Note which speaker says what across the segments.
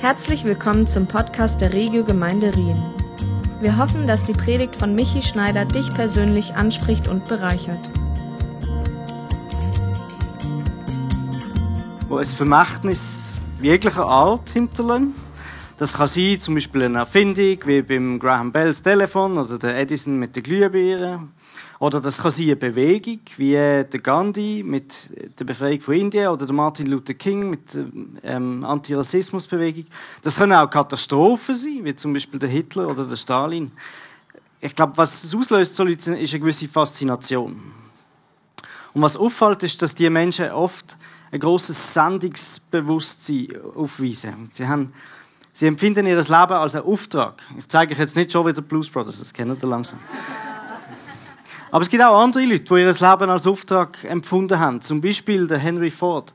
Speaker 1: Herzlich willkommen zum Podcast der Regio Gemeinde Rien. Wir hoffen, dass die Predigt von Michi Schneider dich persönlich anspricht und bereichert.
Speaker 2: Wo ein Vermächtnis jeglicher Art hinterlassen. Das kann sein, zum Beispiel eine Erfindung, wie beim Graham Bells Telefon oder der Edison mit der Glühbirne. Oder das kann sein eine Bewegung, wie der Gandhi mit der Befreiung von Indien oder der Martin Luther King mit der ähm, Antirassismusbewegung. Das können auch Katastrophen sein, wie zum Beispiel der Hitler oder der Stalin. Ich glaube, was es auslöst, ist eine gewisse Faszination. Und was auffällt, ist, dass die Menschen oft ein großes Sendungsbewusstsein aufweisen. Sie haben Sie empfinden ihr Leben als einen Auftrag. Ich zeige euch jetzt nicht schon wieder Blues Brothers, das kennt ihr langsam. Aber es gibt auch andere Leute, die ihr Leben als Auftrag empfunden haben. Zum Beispiel der Henry Ford.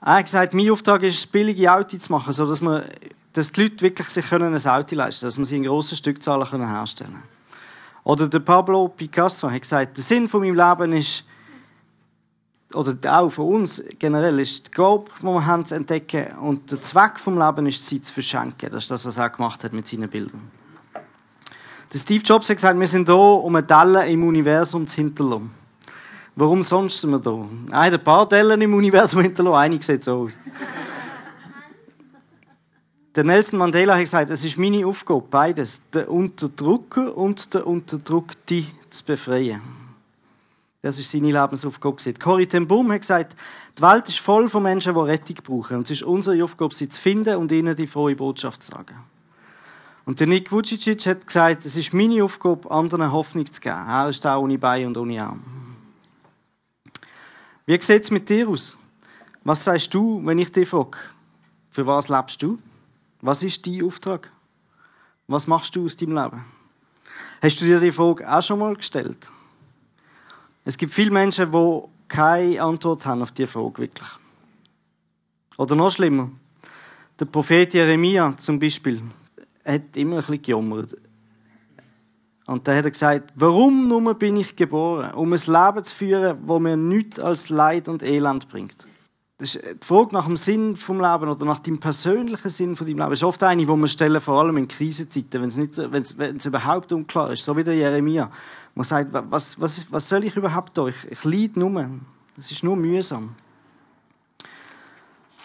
Speaker 2: Er hat gesagt, mein Auftrag ist, billige Autos zu machen, sodass man, dass die Leute wirklich sich ein Auto leisten können, dass man sie in grossen Stückzahlen herstellen können. Oder der Pablo Picasso hat gesagt, der Sinn von meinem Leben ist, oder auch von uns generell, ist die Gabe, die wir haben, zu entdecken. Und der Zweck vom Leben ist, sie zu verschenken. Das ist das, was er gemacht hat mit seinen Bildern. Der Steve Jobs hat gesagt, wir sind hier, um eine Delle im Universum zu hinterlassen. Warum sonst sind wir hat ein paar Dellen im Universum hinterlassen, einige sieht so aus. Der Nelson Mandela hat gesagt, es ist meine Aufgabe, beides, den Unterdrücker und den Unterdrückten zu befreien. Das ist seine Lebensaufgabe. Corrie ten Boom hat gesagt, die Welt ist voll von Menschen, die Rettung brauchen. Und es ist unsere Aufgabe, sie zu finden und ihnen die frohe Botschaft zu sagen. Und der Nick Vujicic hat gesagt, es ist meine Aufgabe, anderen Hoffnung zu geben. Er ist auch ohne Bein und ohne Arm. Wie sieht es mit dir aus? Was sagst du, wenn ich dich frage? Für was lebst du? Was ist dein Auftrag? Was machst du aus deinem Leben? Hast du dir die Frage auch schon mal gestellt? Es gibt viele Menschen, die keine Antwort haben auf diese Frage wirklich. Oder noch schlimmer, der Prophet Jeremia zum Beispiel hat immer ein bisschen gejammert. Und da hat er gesagt, warum nur bin ich geboren? Um ein Leben zu führen, wo mir nichts als Leid und Elend bringt. Das ist die Frage nach dem Sinn vom Leben oder nach dem persönlichen Sinn von deinem Leben. Ist oft eine, die wir stellen, vor allem in Krisenzeiten, wenn es, nicht wenn es, wenn es überhaupt unklar ist. So wie der Jeremia. Man sagt, was, was, was soll ich überhaupt da? Ich, ich leide nur. Es ist nur mühsam.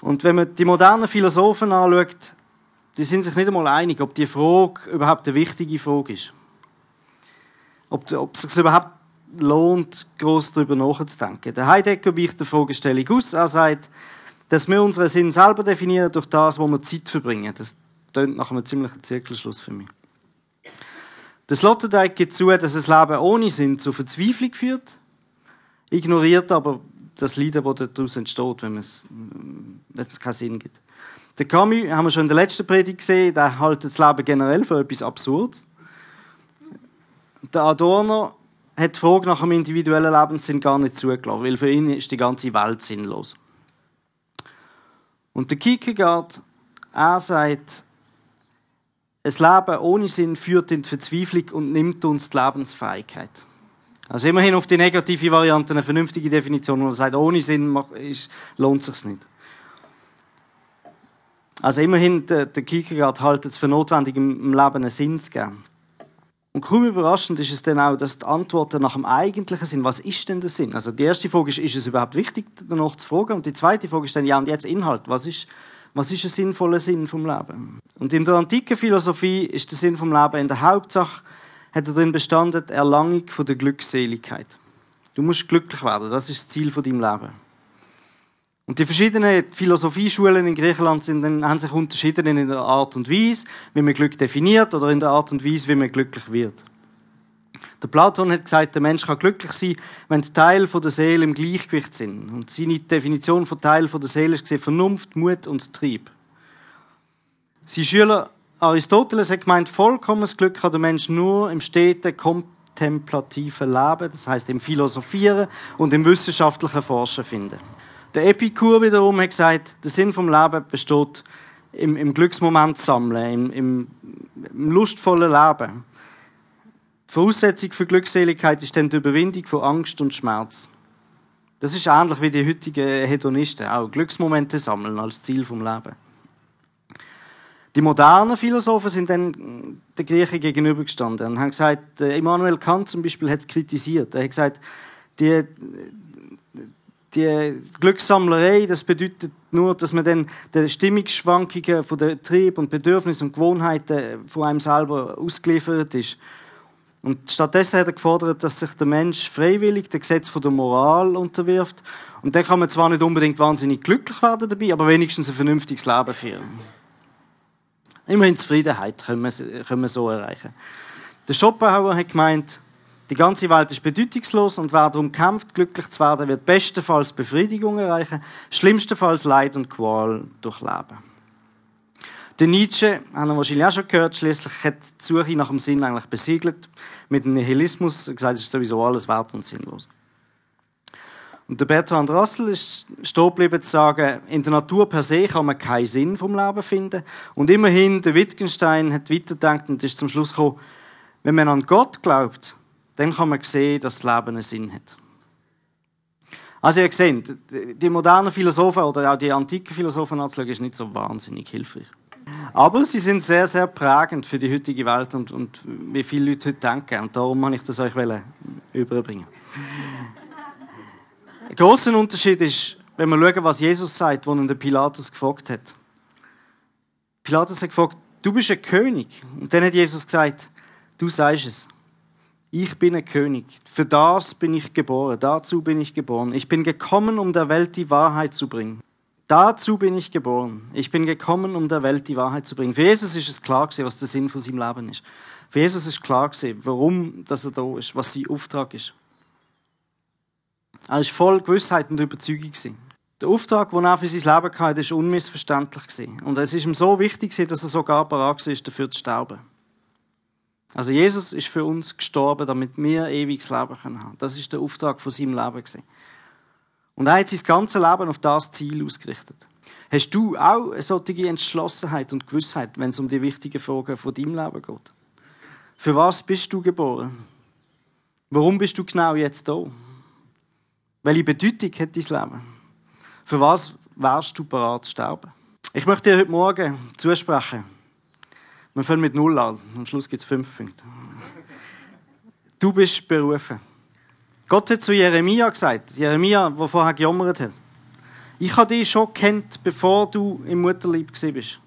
Speaker 2: Und wenn man die modernen Philosophen anschaut, die sind sich nicht einmal einig, ob die Frage überhaupt eine wichtige Frage ist. Ob, ob es sich überhaupt lohnt, groß darüber nachzudenken. Der Heidegger weicht der Fragestellung aus. Er sagt, dass wir unseren Sinn selber definieren durch das, wo wir Zeit verbringen. Das klingt nach einem ziemlichen Zirkelschluss für mich. Der Sloterdijk gibt zu, dass das Leben ohne Sinn zu Verzweiflung führt, ignoriert aber das Leiden, das daraus entsteht, wenn es, wenn es keinen Sinn gibt. Der Camus, haben wir schon in der letzten Predigt gesehen, der hält das Leben generell für etwas Absurdes. Der Adorno hat die Frage nach dem individuellen Lebenssinn gar nicht zugelassen, weil für ihn ist die ganze Welt sinnlos. Und der Kierkegaard, er sagt, ein Leben ohne Sinn führt in die Verzweiflung und nimmt uns die Lebensfähigkeit. Also immerhin auf die negative Variante eine vernünftige Definition, wo er sagt, ohne Sinn lohnt es sich nicht. Also immerhin, der, der Kierkegaard hält es für notwendig, im Leben einen Sinn zu geben. Und kaum überraschend ist es dann auch, dass die Antworten nach dem eigentlichen Sinn, was ist denn der Sinn? Also die erste Frage ist, ist es überhaupt wichtig, danach zu fragen? Und die zweite Frage ist dann, ja, und jetzt Inhalt, was ist, was ist ein sinnvoller Sinn vom Leben? Und in der antiken Philosophie ist der Sinn vom Leben in der Hauptsache, hat er darin bestanden, die Erlangung von der Glückseligkeit. Du musst glücklich werden, das ist das Ziel von deinem Leben. Und die verschiedenen Philosophieschulen in Griechenland sind, haben sich unterschieden in der Art und Weise, wie man Glück definiert oder in der Art und Weise, wie man glücklich wird. Der Platon hat gesagt, der Mensch kann glücklich sein, wenn die Teile der Seele im Gleichgewicht sind. Und seine Definition von Teil der Seele ist Vernunft, Mut und Trieb. Sein Schüler Aristoteles hat gemeint, vollkommenes Glück kann der Mensch nur im steten kontemplativen Leben, das heißt im Philosophieren und im wissenschaftlichen Forschen finden. Der Epikur wiederum hat gesagt, der Sinn vom Leben besteht im, im Glücksmoment sammeln, im, im, im lustvollen Leben. Die Voraussetzung für Glückseligkeit ist dann die Überwindung von Angst und Schmerz. Das ist ähnlich wie die heutigen Hedonisten, auch Glücksmomente sammeln als Ziel vom Leben. Die modernen Philosophen sind dann der Griechen gegenübergestanden und haben gesagt, Immanuel Kant zum Beispiel hat es kritisiert. Er hat gesagt, die, die Glückssammlerei, das bedeutet nur, dass man dann den Stimmungsschwankungen von den Trieb und Bedürfnissen und Gewohnheiten von einem selber ausgeliefert ist. Und stattdessen hat er gefordert, dass sich der Mensch freiwillig dem Gesetz der Moral unterwirft. Und dann kann man zwar nicht unbedingt wahnsinnig glücklich werden dabei, aber wenigstens ein vernünftiges Leben führen. Immerhin Zufriedenheit können wir, können wir so erreichen. Der Schopenhauer hat gemeint, die ganze Welt ist bedeutungslos und wer darum kämpft, glücklich zu werden, wird bestenfalls Befriedigung erreichen, schlimmstenfalls Leid und Qual durchleben. Der Nietzsche, haben wir wahrscheinlich auch schon gehört, schließlich hat die Suche nach dem Sinn eigentlich besiegelt. Mit dem Nihilismus gesagt, es ist sowieso alles wert und sinnlos. Und der Bertrand Russell ist stehen geblieben zu sagen, in der Natur per se kann man keinen Sinn vom Leben finden. Und immerhin, der Wittgenstein hat weitergedacht und ist zum Schluss gekommen, wenn man an Gott glaubt, dann kann man sehen, dass das Leben einen Sinn hat. Also ihr seht, die modernen Philosophen oder auch die antiken Philosophen anzuschauen, ist nicht so wahnsinnig hilfreich. Aber sie sind sehr, sehr prägend für die heutige Welt und, und wie viele Leute heute denken. Und darum wollte ich das euch überbringen. Ein grosser Unterschied ist, wenn wir schauen, was Jesus sagt, als ihn der Pilatus gefragt hat. Pilatus hat gefragt, du bist ein König. Und dann hat Jesus gesagt, du sagst es. Ich bin ein König. Für das bin ich geboren. Dazu bin ich geboren. Ich bin gekommen, um der Welt die Wahrheit zu bringen. Dazu bin ich geboren. Ich bin gekommen, um der Welt die Wahrheit zu bringen. Für Jesus ist es klar gewesen, was der Sinn von seinem Leben ist. Für Jesus ist klar gewesen, warum dass er da ist, was sein Auftrag ist. Er war voll Gewissheit und Überzeugung. Der Auftrag, den er für sein Leben hatte, ist unmissverständlich. Und es ist ihm so wichtig dass er sogar bereit war, dafür zu sterben. Also Jesus ist für uns gestorben, damit wir ewiges Leben haben können. Das ist der Auftrag von seinem Leben. Und er hat sein ganzes Leben auf das Ziel ausgerichtet. Hast du auch eine solche Entschlossenheit und Gewissheit, wenn es um die wichtigen Fragen von deinem Leben geht? Für was bist du geboren? Warum bist du genau jetzt da? Welche Bedeutung hat dein Leben? Für was wärst du bereit zu sterben? Ich möchte dir heute Morgen zusprechen, wir fangen mit Null an. Am Schluss gibt es fünf Punkte. Du bist berufen. Gott hat zu Jeremia gesagt, Jeremia, der vorher gejammert hat, ich habe dich schon kennt, bevor du im Mutterlieb bist.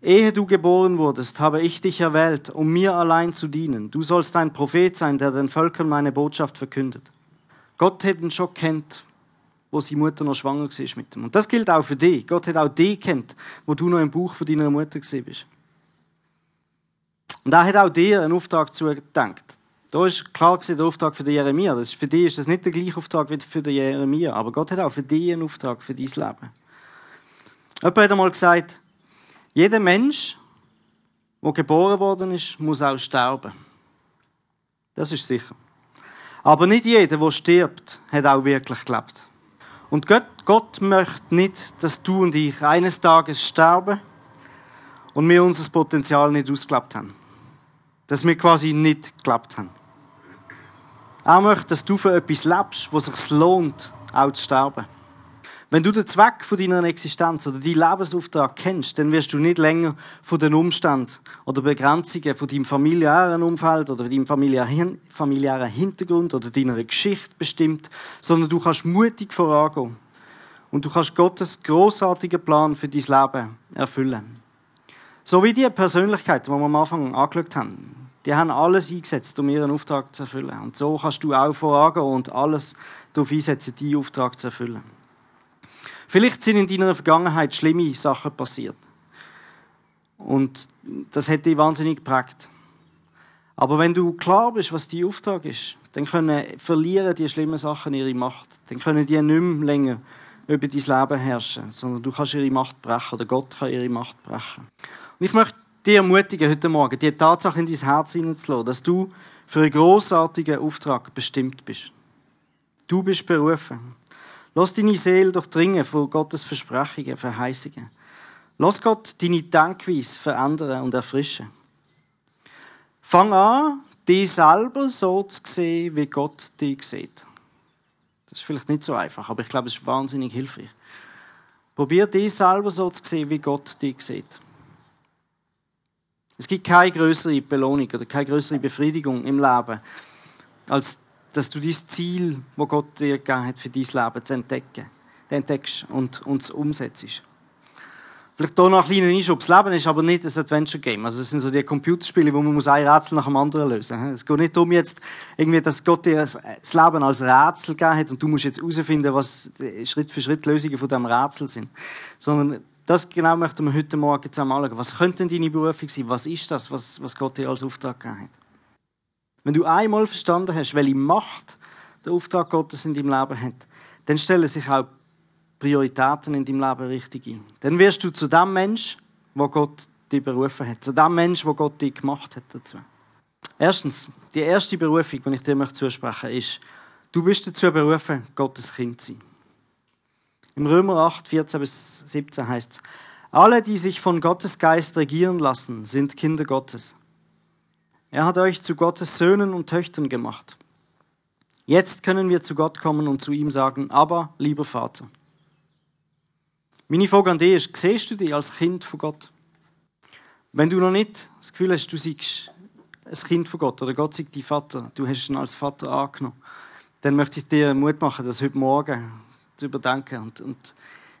Speaker 2: Ehe du geboren wurdest, habe ich dich erwählt, um mir allein zu dienen. Du sollst ein Prophet sein, der den Völkern meine Botschaft verkündet. Gott hat ihn schon kennt, wo seine Mutter noch schwanger war mit ihm. Und das gilt auch für dich. Gott hat auch dich kennt, wo du noch im Buch von deiner Mutter bist. Und er hat auch dir einen Auftrag zugedenkt. Da ist klar der Auftrag für den Jeremia. Das ist, für dich ist das nicht der gleiche Auftrag wie für den Jeremia. Aber Gott hat auch für dich einen Auftrag für dein Leben. Jemand hat einmal gesagt, jeder Mensch, der geboren worden ist, muss auch sterben. Das ist sicher. Aber nicht jeder, der stirbt, hat auch wirklich gelebt. Und Gott, Gott möchte nicht, dass du und ich eines Tages sterben und wir unser Potenzial nicht ausgelebt haben dass wir quasi nicht geglaubt haben. Er möchte, dass du für etwas lebst, wo es sich lohnt, auch zu sterben. Wenn du den Zweck von deiner Existenz oder deinen Lebensauftrag kennst, dann wirst du nicht länger von den Umständen oder Begrenzungen von deinem familiären Umfeld oder deinem familiären Hintergrund oder deiner Geschichte bestimmt, sondern du kannst mutig vorangehen und du kannst Gottes großartigen Plan für dein Leben erfüllen. So wie die Persönlichkeiten, die wir am Anfang angeschaut haben. Die haben alles eingesetzt, um ihren Auftrag zu erfüllen. Und so kannst du auch vorangehen und alles darauf einsetzen, deinen Auftrag zu erfüllen. Vielleicht sind in deiner Vergangenheit schlimme Sachen passiert. Und das hätte dich wahnsinnig geprägt. Aber wenn du klar bist, was dein Auftrag ist, dann können verlieren die schlimmen Sachen ihre Macht. Dann können die nicht mehr länger über dein Leben herrschen, sondern du kannst ihre Macht brechen oder Gott kann ihre Macht brechen. Und ich möchte dich ermutigen, heute Morgen die Tatsache in dein Herz hineinzulassen, dass du für einen grossartigen Auftrag bestimmt bist. Du bist berufen. Lass deine Seele durchdringen von Gottes Versprechungen, Verheißungen. Lass Gott deine Denkweise verändern und erfrischen. Fang an, dich selber so zu sehen, wie Gott dich sieht. Das ist vielleicht nicht so einfach, aber ich glaube, es ist wahnsinnig hilfreich. Probier dich selber so zu sehen, wie Gott dich sieht. Es gibt keine größere Belohnung oder keine größere Befriedigung im Leben, als dass du dieses Ziel, wo Gott dir gegeben hat, für dein Leben zu entdecken, entdeckst und, und es umsetzt. Vielleicht hier noch ein kleiner Einschub. Das Leben ist aber nicht ein Adventure-Game. Also es sind so die Computerspiele, wo man muss ein Rätsel nach dem anderen lösen muss. Es geht nicht darum, jetzt irgendwie, dass Gott dir das Leben als Rätsel gegeben hat und du musst jetzt herausfinden, was Schritt für Schritt Lösungen von diesem Rätsel sind. Sondern das genau möchten wir heute Morgen zusammen anschauen. Was könnte denn deine Berufung sein? Was ist das, was, was Gott dir als Auftrag gegeben hat? Wenn du einmal verstanden hast, welche Macht der Auftrag Gottes in deinem Leben hat, dann stellen sich auch Prioritäten in deinem Leben richtig ein. Dann wirst du zu dem Mensch, wo Gott dich berufen hat, zu dem Mensch, wo Gott dich gemacht hat dazu. Erstens, die erste Berufung, die ich dir möchte zusprechen ist, du bist dazu berufen, Gottes Kind zu sein. Im Römer 8, 14 bis 17 heißt es, alle, die sich von Gottes Geist regieren lassen, sind Kinder Gottes. Er hat euch zu Gottes Söhnen und Töchtern gemacht. Jetzt können wir zu Gott kommen und zu ihm sagen, aber lieber Vater. Meine Frage an dich ist, siehst du dich als Kind von Gott? Wenn du noch nicht das Gefühl hast, du seist ein Kind von Gott oder Gott sei dein Vater, du hast ihn als Vater angenommen, dann möchte ich dir Mut machen, das heute Morgen zu überdenken und, und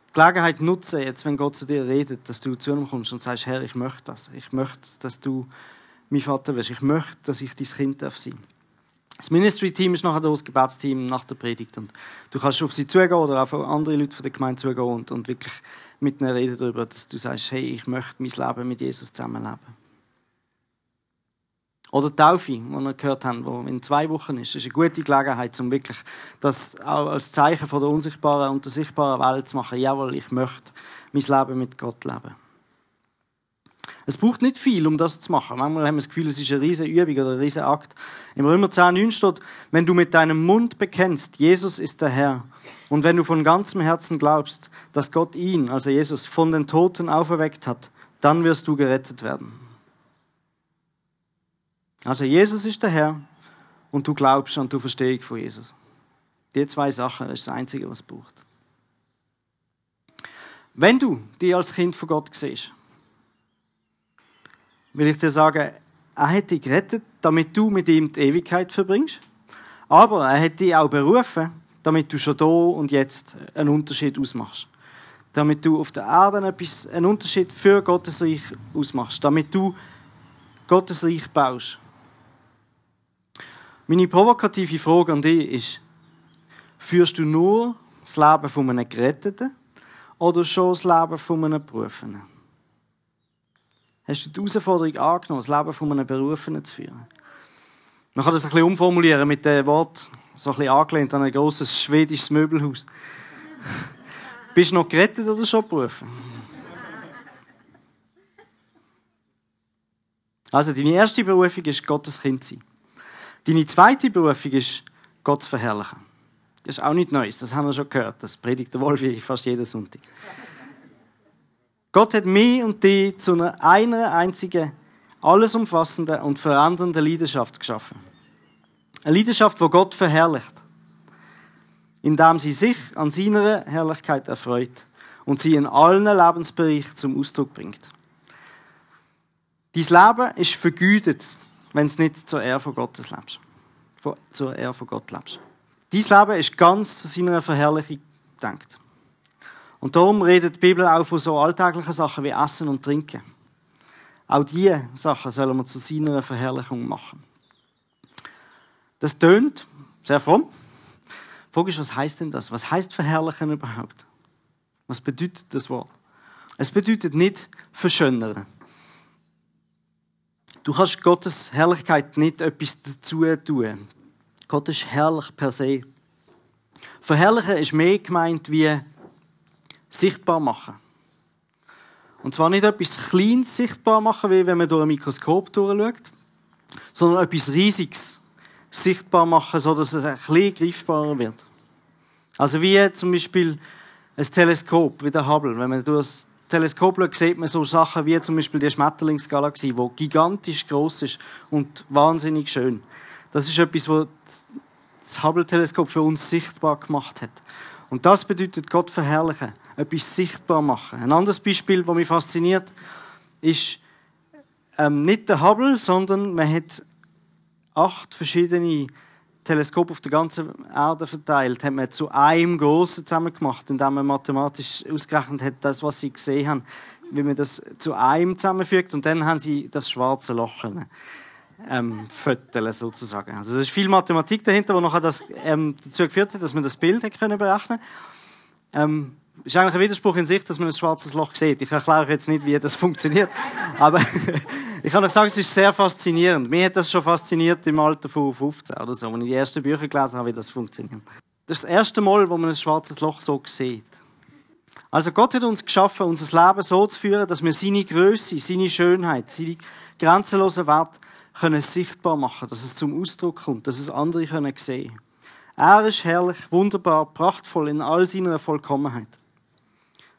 Speaker 2: die Gelegenheit nutzen, jetzt, wenn Gott zu dir redet, dass du zu ihm kommst und sagst, Herr, ich möchte das. Ich möchte, dass du mein Vater wirst. Ich möchte, dass ich dein Kind darf sein. Das Ministry-Team ist nachher das Gebetsteam nach der Predigt. Und du kannst auf sie zugehen oder auf andere Leute von der Gemeinde zugehen und, und wirklich mit ihnen reden darüber, dass du sagst, hey, ich möchte mein Leben mit Jesus zusammenleben. Oder Taufe, die wir gehört haben, die in zwei Wochen ist. Das ist eine gute Gelegenheit, um wirklich das auch als Zeichen von der unsichtbaren und der sichtbaren Welt zu machen. Jawohl, ich möchte mein Leben mit Gott leben. Es braucht nicht viel, um das zu machen. Manchmal haben wir das Gefühl, es ist eine riesige Übung oder ein riesiger Akt. Im Römer 10, 9 steht, wenn du mit deinem Mund bekennst, Jesus ist der Herr, und wenn du von ganzem Herzen glaubst, dass Gott ihn, also Jesus, von den Toten auferweckt hat, dann wirst du gerettet werden. Also Jesus ist der Herr und du glaubst an die Verstehung von Jesus. Die zwei Sachen ist das Einzige, was es braucht. Wenn du dich als Kind von Gott siehst, will ich dir sagen, er hat dich gerettet, damit du mit ihm die Ewigkeit verbringst. Aber er hat dich auch berufen, damit du schon da und jetzt einen Unterschied ausmachst. Damit du auf der Erde einen Unterschied für Gottes Reich ausmachst. Damit du Gottes Reich baust. Meine provokative Frage an dich ist, führst du nur das Leben von einem Geretteten oder schon das Leben von einem Berufenen? hast du die Herausforderung angenommen, das Leben von einem Berufenen zu führen. Man kann das ein bisschen umformulieren mit dem Wort, so ein bisschen angelehnt an ein grosses schwedisches Möbelhaus. Bist du noch gerettet oder schon berufen? Also, deine erste Berufung ist, Gottes Kind zu sein. Deine zweite Berufung ist, Gott zu verherrlichen. Das ist auch nicht Neues, das haben wir schon gehört. Das predigt der Wolf fast jeden Sonntag. Gott hat mich und dich zu einer, einer einzigen, alles umfassenden und verändernden Leidenschaft geschaffen. Eine Leidenschaft, wo Gott verherrlicht, indem sie sich an seiner Herrlichkeit erfreut und sie in allen Lebensbereichen zum Ausdruck bringt. Dein Leben ist vergütet, wenn es nicht zur Ehre von Gottes lebst. Zur Ehre von Gott lebst. Dein Leben ist ganz zu seiner Verherrlichung gedacht. Und darum redet die Bibel auch von so alltäglichen Sachen wie Essen und Trinken. Auch diese Sachen sollen wir zu seiner Verherrlichung machen. Das tönt sehr fromm. Frage ist, was heißt denn das? Was heißt verherrlichen überhaupt? Was bedeutet das Wort? Es bedeutet nicht verschönern. Du kannst Gottes Herrlichkeit nicht etwas dazu tun. Gott ist herrlich per se. Verherrlichen ist mehr gemeint wie sichtbar machen. Und zwar nicht etwas Kleines sichtbar machen, wie wenn man durch ein Mikroskop durchschaut, sondern etwas Riesiges sichtbar machen, sodass es ein bisschen greifbarer wird. Also wie zum Beispiel ein Teleskop, wie der Hubble. Wenn man durch das Teleskop schaut, sieht man so Sachen wie zum Beispiel die Schmetterlingsgalaxie, die gigantisch groß ist und wahnsinnig schön. Das ist etwas, was das Hubble-Teleskop für uns sichtbar gemacht hat. Und das bedeutet Gott verherrlichen, etwas sichtbar machen. Ein anderes Beispiel, das mich fasziniert, ist ähm, nicht der Hubble, sondern man hat acht verschiedene Teleskope auf der ganzen Erde verteilt, hat man zu einem großen zusammen gemacht, indem man mathematisch ausgerechnet hat, das, was sie gesehen haben, wie man das zu einem zusammenfügt und dann haben sie das schwarze Loch ähm, föteln sozusagen. Also es ist viel Mathematik dahinter, die nachher das ähm, dazu geführt hat, dass man das Bild hat können berechnen. Ähm, ist eigentlich ein Widerspruch in sich, dass man ein schwarzes Loch sieht. Ich erkläre euch jetzt nicht, wie das funktioniert, aber ich kann euch sagen, es ist sehr faszinierend. Mir hat das schon fasziniert im Alter von 15 oder so, als ich die ersten Bücher gelesen habe, wie das funktioniert. Das ist das erste Mal, wo man ein schwarzes Loch so sieht. Also Gott hat uns geschaffen, unser Leben so zu führen, dass wir seine Größe, seine Schönheit, seine grenzenlosen Wert können sichtbar machen, dass es zum Ausdruck kommt, dass es andere können sehen. Er ist herrlich, wunderbar, prachtvoll in all seiner Vollkommenheit.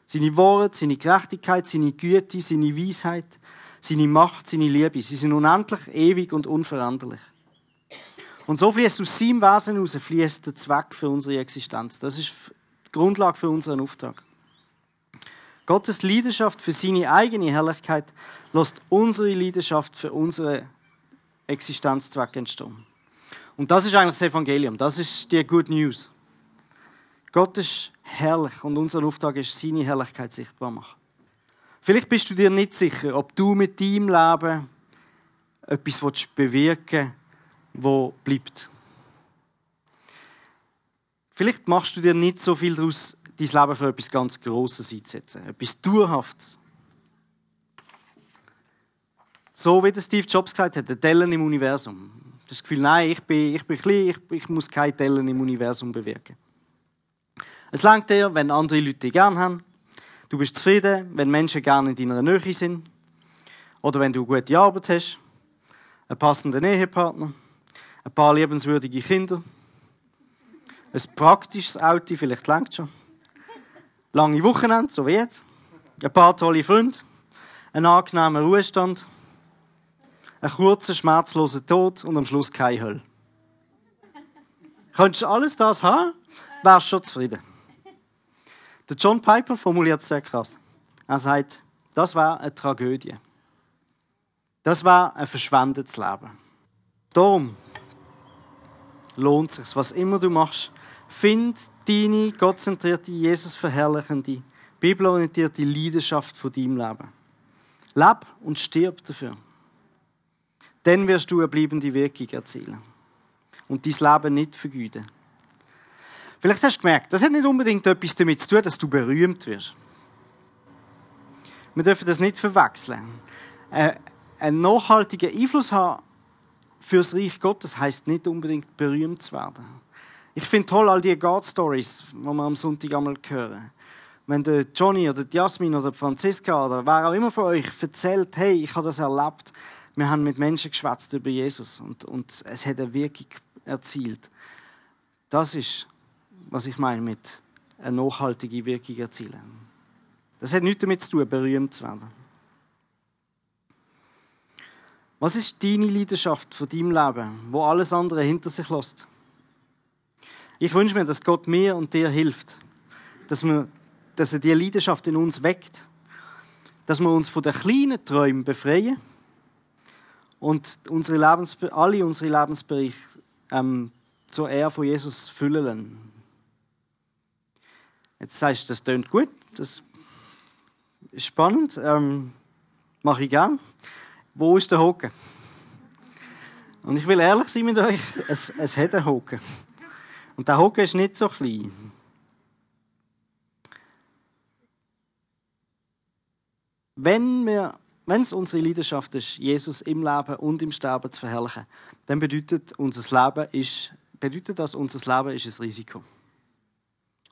Speaker 2: Seine Worte, seine Gerechtigkeit, seine Güte, seine Weisheit, seine Macht, seine Liebe, sie sind unendlich, ewig und unveränderlich. Und so fließt aus seinem Wesen heraus fließt der Zweck für unsere Existenz. Das ist die Grundlage für unseren Auftrag. Gottes Leidenschaft für seine eigene Herrlichkeit lässt unsere Leidenschaft für unsere Existenzzweck entstehen. Und das ist eigentlich das Evangelium. Das ist die Good News. Gott ist herrlich und unser Auftrag ist, seine Herrlichkeit sichtbar machen. Vielleicht bist du dir nicht sicher, ob du mit deinem Leben etwas bewirken willst, wo bleibt. Vielleicht machst du dir nicht so viel daraus, dein Leben für etwas ganz Grosses einzusetzen, etwas Dauerhaftes. So wie Steve Jobs gesagt hat, der Dellen im Universum. Das Gefühl, nein, ich bin, ich bin klein, ich, ich muss keine Dellen im Universum bewirken. Es langt dir, wenn andere Leute dich gern haben. Du bist zufrieden, wenn Menschen gerne in deiner Nähe sind. Oder wenn du gute Arbeit hast, einen passenden Ehepartner, ein paar liebenswürdige Kinder, ein praktisches Auto, vielleicht langt schon, lange Wochenende, so wie jetzt, ein paar tolle Freunde, einen angenehmen Ruhestand, einen kurzen, schmerzlosen Tod und am Schluss keine Hölle. Könntest du alles das haben, wärst du schon zufrieden. Der John Piper formuliert es sehr krass. Er sagt, das war eine Tragödie. Das war ein verschwendetes Leben. Darum lohnt es sich, was immer du machst, find deine gottzentrierte, Jesus verherrlichende, bibelorientierte Leidenschaft von deinem Leben. Leb und stirb dafür. Dann wirst du eine bleibende Wirkung erzielen und dein Leben nicht vergüten. Vielleicht hast du gemerkt, das hat nicht unbedingt etwas damit zu tun, dass du berühmt wirst. Wir dürfen das nicht verwechseln. Äh, einen nachhaltigen Einfluss haben für das Reich Gottes heißt nicht unbedingt berühmt zu werden. Ich finde toll all die God-Stories, die wir am Sonntag einmal hören. Wenn der Johnny oder die Jasmin oder die Franziska oder wer auch immer von euch erzählt, hey, ich habe das erlebt, wir haben mit Menschen geschwätzt über Jesus und, und es hat eine Wirkung erzielt. Das ist was ich meine mit eine nachhaltige Wirkung erzielen. Das hat nichts damit zu tun, berühmt zu werden. Was ist deine Leidenschaft von deinem Leben, wo alles andere hinter sich lässt? Ich wünsche mir, dass Gott mir und dir hilft, dass, wir, dass er die Leidenschaft in uns weckt, dass wir uns von den kleinen Träumen befreien und unsere alle unsere Lebensbereiche ähm, zur Ehre von Jesus füllen Jetzt sagst du, das tönt gut, das ist spannend, ähm, mache ich gern. Wo ist der Hocken? Und ich will ehrlich sein mit euch, es, es hat einen Hocken. Und der Hocken ist nicht so klein. Wenn wir wenn es unsere Leidenschaft ist, Jesus im Leben und im Sterben zu verherrlichen, dann bedeutet, unser Leben ist, bedeutet das, unser Leben ist ein Risiko.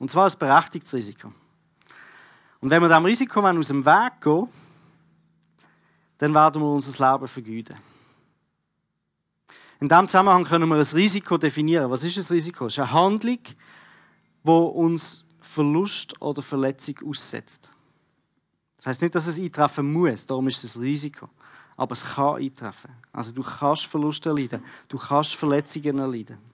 Speaker 2: Und zwar ein berechtigtes Risiko. Und wenn wir diesem Risiko aus dem Weg gehen, dann werden wir unser Leben vergüten. In diesem Zusammenhang können wir ein Risiko definieren. Was ist ein Risiko? Es ist eine Handlung, die uns Verlust oder Verletzung aussetzt. Das heißt nicht, dass es eintreffen muss, darum ist es ein Risiko. Aber es kann eintreffen. Also du kannst Verluste erleiden, du kannst Verletzungen erleiden.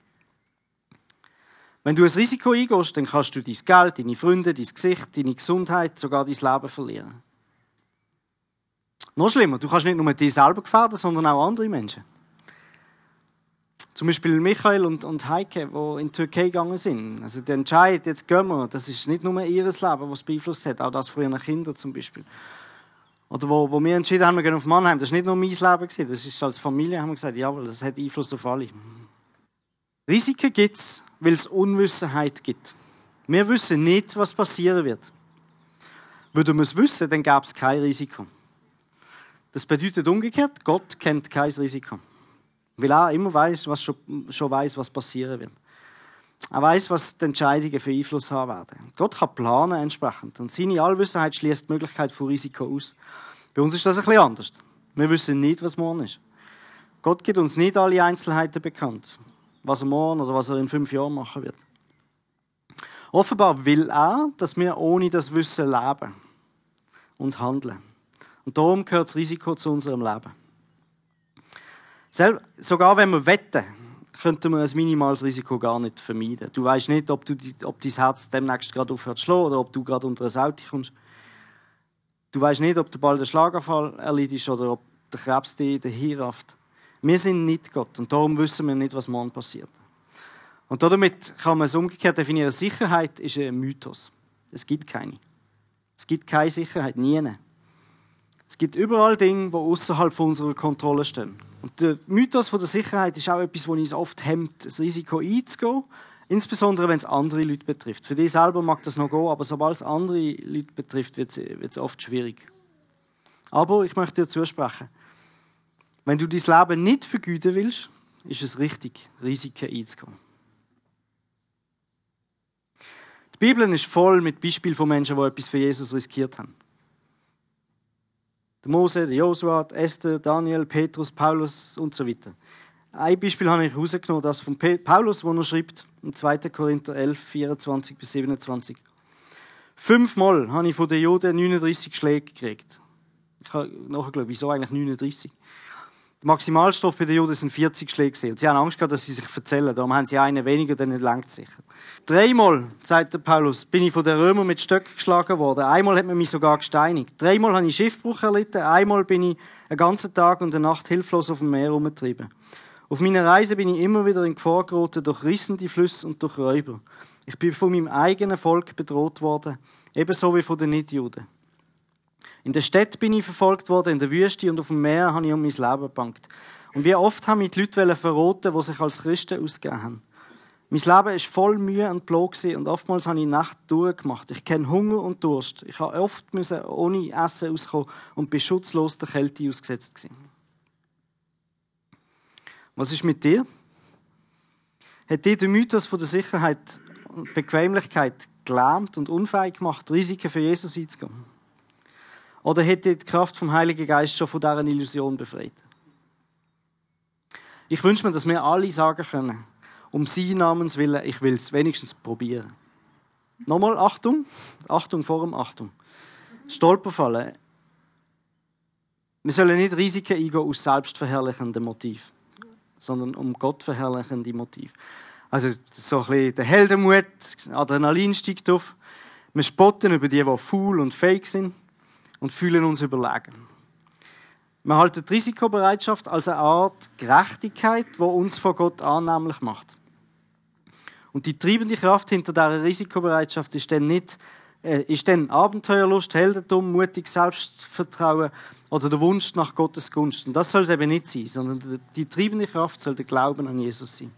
Speaker 2: Wenn du ein Risiko eingehst, dann kannst du dein Geld, deine Freunde, dein Gesicht, deine Gesundheit, sogar dein Leben verlieren. Noch schlimmer, du kannst nicht nur dich selber gefährden, sondern auch andere Menschen. Zum Beispiel Michael und, und Heike, die in die Türkei gegangen sind. Also der Entscheid, jetzt gehen wir, das ist nicht nur ihr Leben, was beeinflusst hat, auch das von ihren Kindern zum Beispiel. Oder wo, wo wir entschieden haben, wir gehen auf Mannheim, das war nicht nur mein Leben, das ist als Familie, haben wir gesagt, ja, das hat Einfluss auf alle. Risiken gibt es, weil es Unwissenheit gibt. Wir wissen nicht, was passieren wird. Würden wir es wissen, dann gäbe es kein Risiko. Das bedeutet umgekehrt, Gott kennt kein Risiko. Weil er immer weiß, was schon, schon weiß, was passieren wird. Er weiß, was die Entscheidungen für Einfluss haben werden. Gott kann planen entsprechend. Und seine Allwissenheit schließt die Möglichkeit von Risiko aus. Bei uns ist das ein bisschen anders. Wir wissen nicht, was morgen ist. Gott gibt uns nicht alle Einzelheiten bekannt, was er morgen oder was er in fünf Jahren machen wird. Offenbar will er, dass wir ohne das Wissen leben und handeln. Und darum gehört das Risiko zu unserem Leben. Sogar wenn wir wetten, könnte man ein minimales Risiko gar nicht vermeiden. Du weißt nicht, ob, du, ob dein Herz demnächst gerade aufhört zu schlagen oder ob du gerade unter ein Auto kommst. Du weißt nicht, ob du bald einen Schlaganfall erleidest oder ob der Krebs dich dahin rafft. Wir sind nicht Gott und darum wissen wir nicht, was morgen passiert. Und damit kann man es umgekehrt definieren. Sicherheit ist ein Mythos. Es gibt keine. Es gibt keine Sicherheit, nie. Es gibt überall Dinge, die außerhalb unserer Kontrolle stehen. Und der Mythos der Sicherheit ist auch etwas, das uns oft hemmt, das Risiko einzugehen. Insbesondere, wenn es andere Leute betrifft. Für dich selber mag das noch gehen, aber sobald es andere Leute betrifft, wird es oft schwierig. Aber ich möchte dir zusprechen, wenn du dein Leben nicht vergüten willst, ist es richtig, Risiken einzugehen. Die Bibel ist voll mit Beispielen von Menschen, die etwas für Jesus riskiert haben. Der Mose, der Josua, Esther, Daniel, Petrus, Paulus und so weiter. Ein Beispiel habe ich herausgenommen, das von Paulus, wo er schreibt, im 2. Korinther 11, 24 bis 27. Fünfmal habe ich von den Juden 39 Schläge gekriegt. Ich habe nachher geschaut, wieso eigentlich 39? Der Maximalstoff bei den Juden sind 40 Schläge. Gewesen. Sie haben Angst gehabt, dass sie sich erzählen. Darum haben sie einen weniger, dann langt sicher. Dreimal, sagt der Paulus, bin ich von den Römern mit Stöcken geschlagen worden. Einmal hat man mich sogar gesteinigt. Dreimal habe ich Schiffbruch erlitten. Einmal bin ich einen ganzen Tag und eine Nacht hilflos auf dem Meer herumgetrieben. Auf meiner Reise bin ich immer wieder in Gefahr geraten durch rissende Flüsse und durch Räuber. Ich bin von meinem eigenen Volk bedroht worden, ebenso wie von den Nichtjuden. In der Stadt bin ich verfolgt worden, in der Wüste und auf dem Meer habe ich um mein Leben gebankt. Und wie oft haben mich die Leute verroten, die sich als Christen ausgegeben haben. Mein Leben war voll Mühe und Blut und oftmals habe ich Nacht durchgemacht. Ich kenne Hunger und Durst. Ich habe oft ohne Essen auskommen und bin schutzlos der Kälte ausgesetzt. Was ist mit dir? Hat dir der Mythos von der Sicherheit und Bequemlichkeit gelähmt und unfähig gemacht, Risiken für Jesus einzugehen? Oder hätte die Kraft vom Heiligen Geist schon von dieser Illusion befreit? Ich wünsche mir, dass wir alle sagen können, um Sie Namens willen, ich will es wenigstens probieren. Nochmal Achtung, Achtung vor dem Achtung. Stolperfallen. Wir sollen nicht Risiken eingehen aus selbstverherrlichendem Motiv, sondern um Gott verherrlichende Motiv. Also so ein bisschen der Heldenmut, Adrenalin steigt auf. Wir spotten über die, die faul und fake sind und fühlen uns überlegen. Wir halten die Risikobereitschaft als eine Art Gerechtigkeit, die uns vor Gott annehmlich macht. Und die treibende Kraft hinter dieser Risikobereitschaft ist dann nicht äh, ist dann Abenteuerlust, Heldentum, mutig Selbstvertrauen oder der Wunsch nach Gottes Gunst. Und das soll es eben nicht sein, sondern die treibende Kraft soll der Glauben an Jesus sein.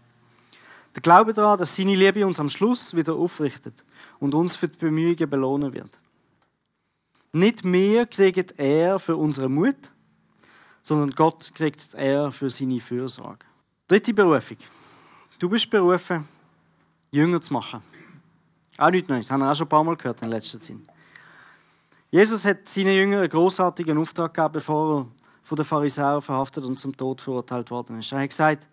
Speaker 2: Der Glaube daran, dass seine Liebe uns am Schluss wieder aufrichtet und uns für die Bemühungen belohnen wird. Nicht mehr kriegt er für unseren Mut, sondern Gott kriegt er für seine Fürsorge. Dritte Berufung. Du bist berufen, Jünger zu machen. Auch nichts Neues, haben wir auch schon ein paar Mal gehört in letzter Zeit. Jesus hat seinen Jüngern einen großartigen Auftrag gegeben, bevor er von den Pharisäern verhaftet und zum Tod verurteilt worden ist. Er hat gesagt,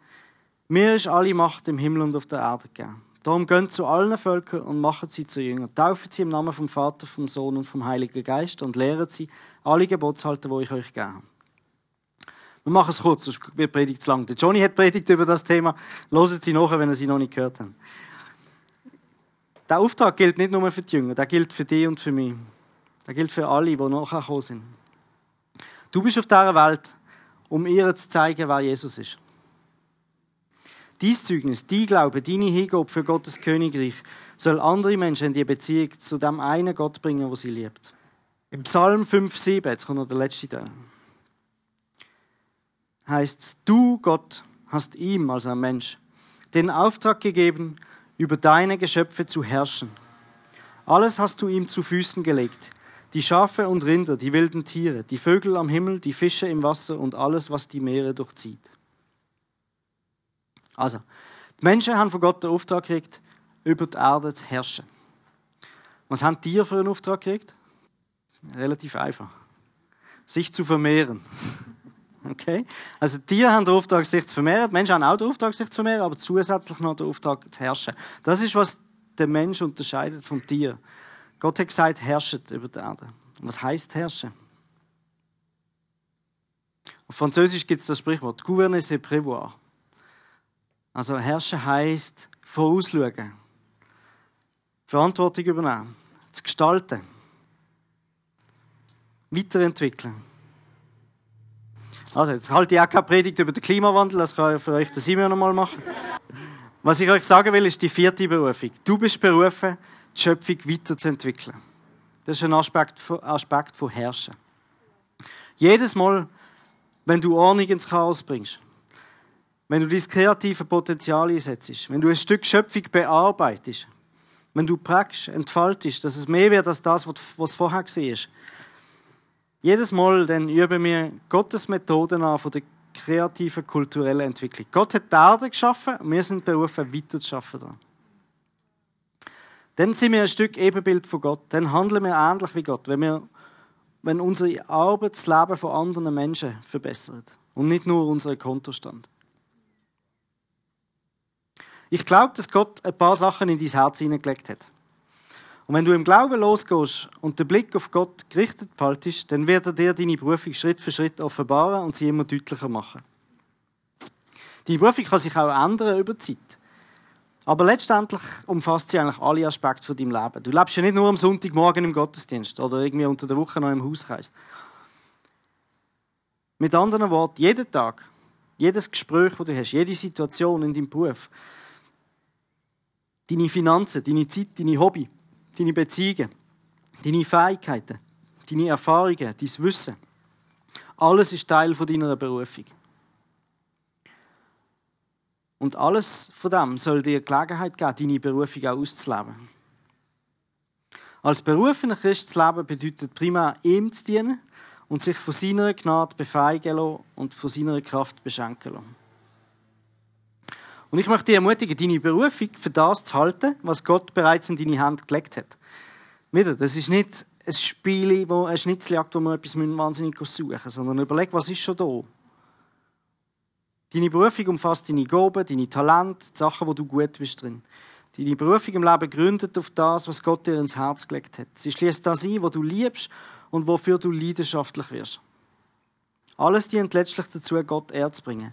Speaker 2: mir ist alle Macht im Himmel und auf der Erde gegeben. Darum geht zu allen Völkern und macht sie zu Jüngern. Taufen sie im Namen vom Vater, vom Sohn und vom Heiligen Geist und lehren sie alle Gebotshalter, die ich euch gegeben habe. Wir machen es kurz, sonst wird Predigt zu lang. Der Johnny hat predigt über das Thema. Loset sie nachher, wenn ihr sie noch nicht gehört habt. Der Auftrag gilt nicht nur für die Jünger, der gilt für dich und für mich. Der gilt für alle, die nachher gekommen sind. Du bist auf dieser Welt, um ihr zu zeigen, wer Jesus ist. Dein Zeugnis, dein Glaube, deine Hingabe für Gottes Königreich soll andere Menschen in die Beziehung zu dem einen Gott bringen, wo sie liebt. Im Psalm 5,7, jetzt kommt noch der letzte Teil, heißt es, du Gott hast ihm, also ein Mensch, den Auftrag gegeben, über deine Geschöpfe zu herrschen. Alles hast du ihm zu Füßen gelegt. Die Schafe und Rinder, die wilden Tiere, die Vögel am Himmel, die Fische im Wasser und alles, was die Meere durchzieht. Also, die Menschen haben von Gott den Auftrag gekriegt, über die Erde zu herrschen. Was haben Tiere für einen Auftrag gekriegt? Relativ einfach. Sich zu vermehren. Okay? Also Tiere haben den Auftrag, sich zu vermehren. Die Menschen haben auch den Auftrag, sich zu vermehren, aber zusätzlich noch den Auftrag, zu herrschen. Das ist, was der Mensch unterscheidet vom Tier. Gott hat gesagt, herrschet über die Erde. Was heißt herrschen? Auf Französisch gibt es das Sprichwort Gouverner c'est prévoir. Also herrschen heißt vorausschauen, Verantwortung übernehmen, zu gestalten, weiterentwickeln. Also, jetzt halte ich auch keine Predigt über den Klimawandel, das kann für euch der Simon noch mal machen. Was ich euch sagen will, ist die vierte Berufung. Du bist berufen, die Schöpfung weiterzuentwickeln. Das ist ein Aspekt von, Aspekt von Herrschen. Jedes Mal, wenn du Ordnung ins Chaos bringst, wenn du dein kreative Potenzial einsetzt, wenn du ein Stück Schöpfung bearbeitest, wenn du prägst, entfaltest, dass es mehr wird als das, was vorher war. Jedes Mal dann üben wir Gottes Methoden an von der kreativen, kulturellen Entwicklung. Gott hat die Erde geschaffen und wir sind berufen, weiter zu schaffen. Dann sind wir ein Stück Ebenbild von Gott. Dann handeln wir ähnlich wie Gott, wenn, wir, wenn unsere Arbeit das Leben von anderen Menschen verbessert und nicht nur unseren Kontostand. Ich glaube, dass Gott ein paar Sachen in dein Herz hineingelegt hat. Und wenn du im Glauben losgehst und den Blick auf Gott gerichtet behaltest, dann wird er dir deine Berufung Schritt für Schritt offenbaren und sie immer deutlicher machen. Deine Berufung kann sich auch ändern über die Zeit. Aber letztendlich umfasst sie eigentlich alle Aspekte von deinem Leben. Du lebst ja nicht nur am Sonntagmorgen im Gottesdienst oder irgendwie unter der Woche noch im Hauskreis. Mit anderen Worten, jeden Tag, jedes Gespräch, das du hast, jede Situation in deinem Beruf, deine Finanzen, deine Zeit, deine Hobby, deine Beziehungen, deine Fähigkeiten, deine Erfahrungen, dein Wissen. Alles ist Teil von deiner Berufung. Und alles von dem soll dir Gelegenheit geben, deine Berufung auch auszuleben. Als berufener Christ zu leben bedeutet primär ihm zu dienen und sich von seiner Gnade lassen und von seiner Kraft beschenken lassen. Und ich möchte dich ermutigen, deine Berufung für das zu halten, was Gott bereits in deine Hand gelegt hat. Wieder, das ist nicht ein Spiel, wo ein Schnitzeljagd, wo wir etwas wahnsinnig suchen müssen, sondern überleg, was ist schon da? Deine Berufung umfasst deine Gaben, deine Talente, die Sachen, wo du gut bist drin. Deine Berufung im Leben gründet auf das, was Gott dir ins Herz gelegt hat. Sie schließt das ein, wo du liebst und wofür du leidenschaftlich wirst. Alles dient letztlich dazu, Gott Ehre zu bringen.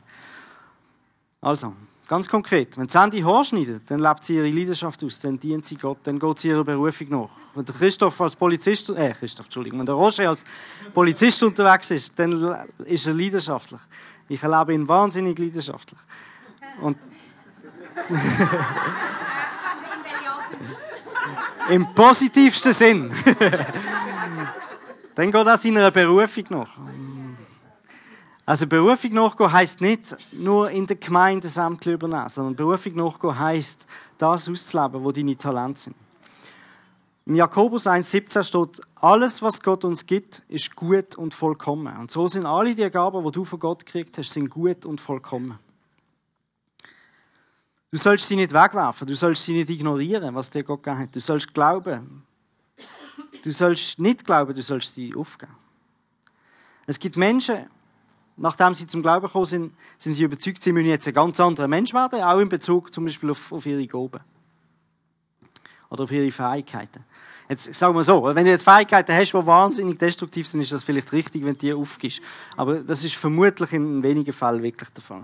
Speaker 2: Also, Ganz konkret, wenn Sandy Haar schneidet, dann lebt sie ihre Leidenschaft aus, dann dient sie Gott, dann geht sie ihrer Berufung nach. Wenn der Christoph als Polizist, äh, Christoph, Entschuldigung, wenn der Roger als Polizist unterwegs ist, dann ist er leidenschaftlich. Ich erlebe ihn wahnsinnig leidenschaftlich. Und Im positivsten Sinn. dann geht er seiner Berufung nach. Also Berufung nachgehen heisst nicht nur in der Gemeinde das Amt übernehmen, sondern Berufung nachgehen heisst, das auszuleben, wo deine Talente sind. Im Jakobus 1,17 steht, alles, was Gott uns gibt, ist gut und vollkommen. Und so sind alle die Gaben, die du von Gott gekriegt hast, sind gut und vollkommen. Du sollst sie nicht wegwerfen, du sollst sie nicht ignorieren, was dir Gott gegeben hat. Du sollst glauben. Du sollst nicht glauben, du sollst sie aufgeben. Es gibt Menschen, nachdem sie zum Glauben gekommen sind, sind sie überzeugt, sie müssen jetzt ein ganz anderer Mensch werden, auch in Bezug zum Beispiel auf, auf ihre Gaben. Oder auf ihre Fähigkeiten. Jetzt sagen wir so, wenn du jetzt Fähigkeiten hast, die wahnsinnig destruktiv sind, ist das vielleicht richtig, wenn du die aufgibst. Aber das ist vermutlich in wenigen Fällen wirklich der Fall.